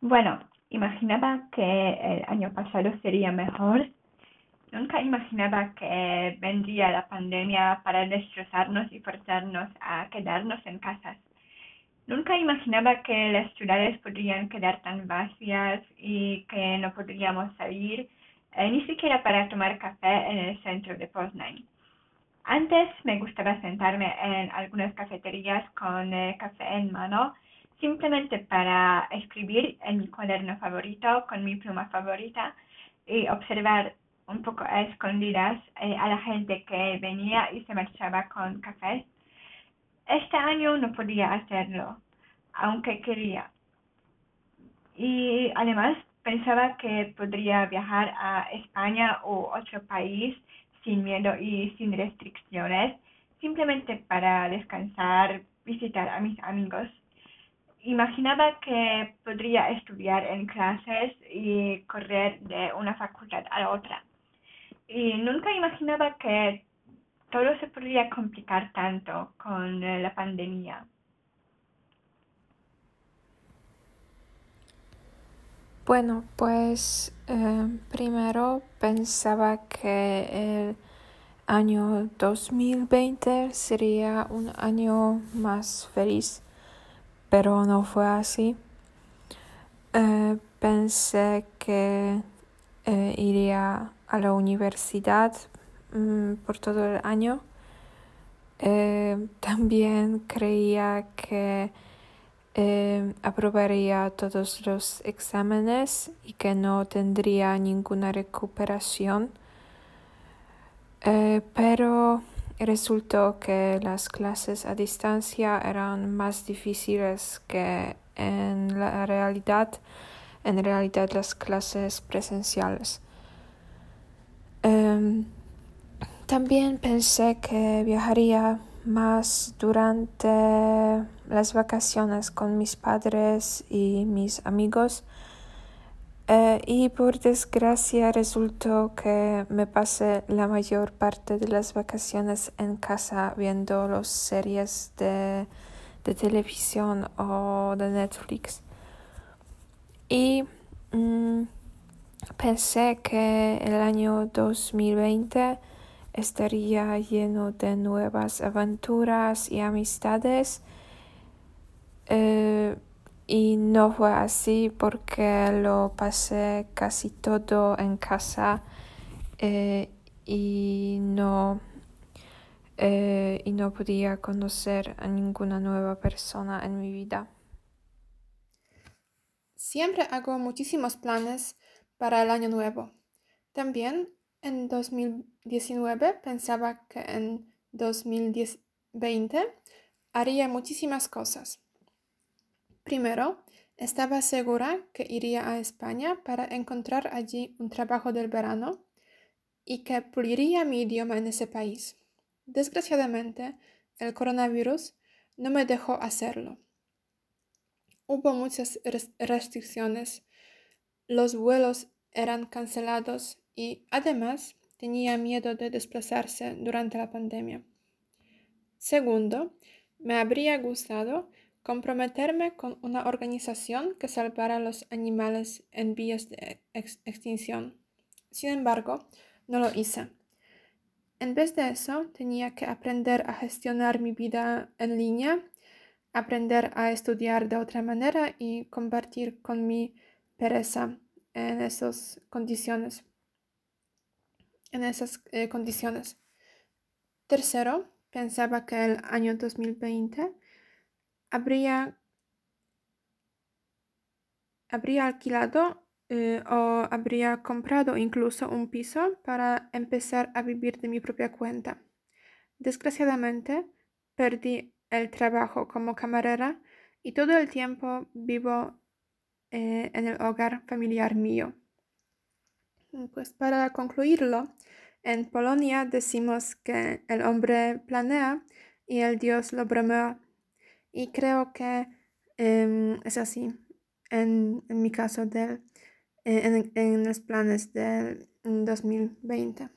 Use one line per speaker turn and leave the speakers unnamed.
Bueno, imaginaba que el año pasado sería mejor. Nunca imaginaba que vendría la pandemia para destrozarnos y forzarnos a quedarnos en casas. Nunca imaginaba que las ciudades podrían quedar tan vacías y que no podríamos salir eh, ni siquiera para tomar café en el centro de Poznań. Antes me gustaba sentarme en algunas cafeterías con eh, café en mano simplemente para escribir en mi cuaderno favorito con mi pluma favorita y observar un poco a escondidas eh, a la gente que venía y se marchaba con café. Este año no podía hacerlo, aunque quería. Y además pensaba que podría viajar a España u otro país sin miedo y sin restricciones, simplemente para descansar, visitar a mis amigos imaginaba que podría estudiar en clases y correr de una facultad a la otra. Y nunca imaginaba que todo se podría complicar tanto con la pandemia.
Bueno, pues eh, primero pensaba que el año 2020 sería un año más feliz pero no fue así. Eh, pensé que eh, iría a la universidad mm, por todo el año. Eh, también creía que aprobaría todos los exámenes y que no tendría ninguna recuperación. pero resultó que las clases a distancia eran más difíciles que en la realidad, en realidad las clases presenciales. Em, también pensé que viajaría más durante las vacaciones con mis padres y mis amigos eh, y por desgracia resultó que me pasé la mayor parte de las vacaciones en casa viendo las series de, televisión o de Netflix. Y mm, pensé que el año 2020 estaría lleno de nuevas aventuras y amistades. Y no fue así porque lo pasé casi todo en casa eh, y no eh, y no podía conocer a ninguna nueva persona en mi vida.
Siempre hago muchísimos planes para el año nuevo. También en 2019 pensaba que en 2020 haría muchísimas cosas. Primero, estaba segura que iría a España para encontrar allí un trabajo del verano y que puliría mi idioma en ese país. Desgraciadamente, el coronavirus no me dejó hacerlo. Hubo muchas restricciones, los vuelos eran cancelados y además tenía miedo de desplazarse durante la pandemia. Segundo, me habría gustado comprometerme con una organización que salvara a los animales en vías de extinción. Sin embargo, no lo hice. En vez de eso, tenía que aprender a gestionar mi vida en línea, aprender a estudiar de otra manera y compartir con mi pereza en esas condiciones. En esas eh, condiciones. Tercero, pensaba que el año 2020 habría, habría alquilado eh, o habría comprado incluso un piso para empezar a vivir de mi propia cuenta. Desgraciadamente, perdí el trabajo como camarera y todo el tiempo vivo eh, en el hogar familiar mío. Pues para concluirlo, en Polonia decimos que el hombre planea y el Dios lo bromea. Y creo que em, es así en, mi caso de, en, en los planes del 2020.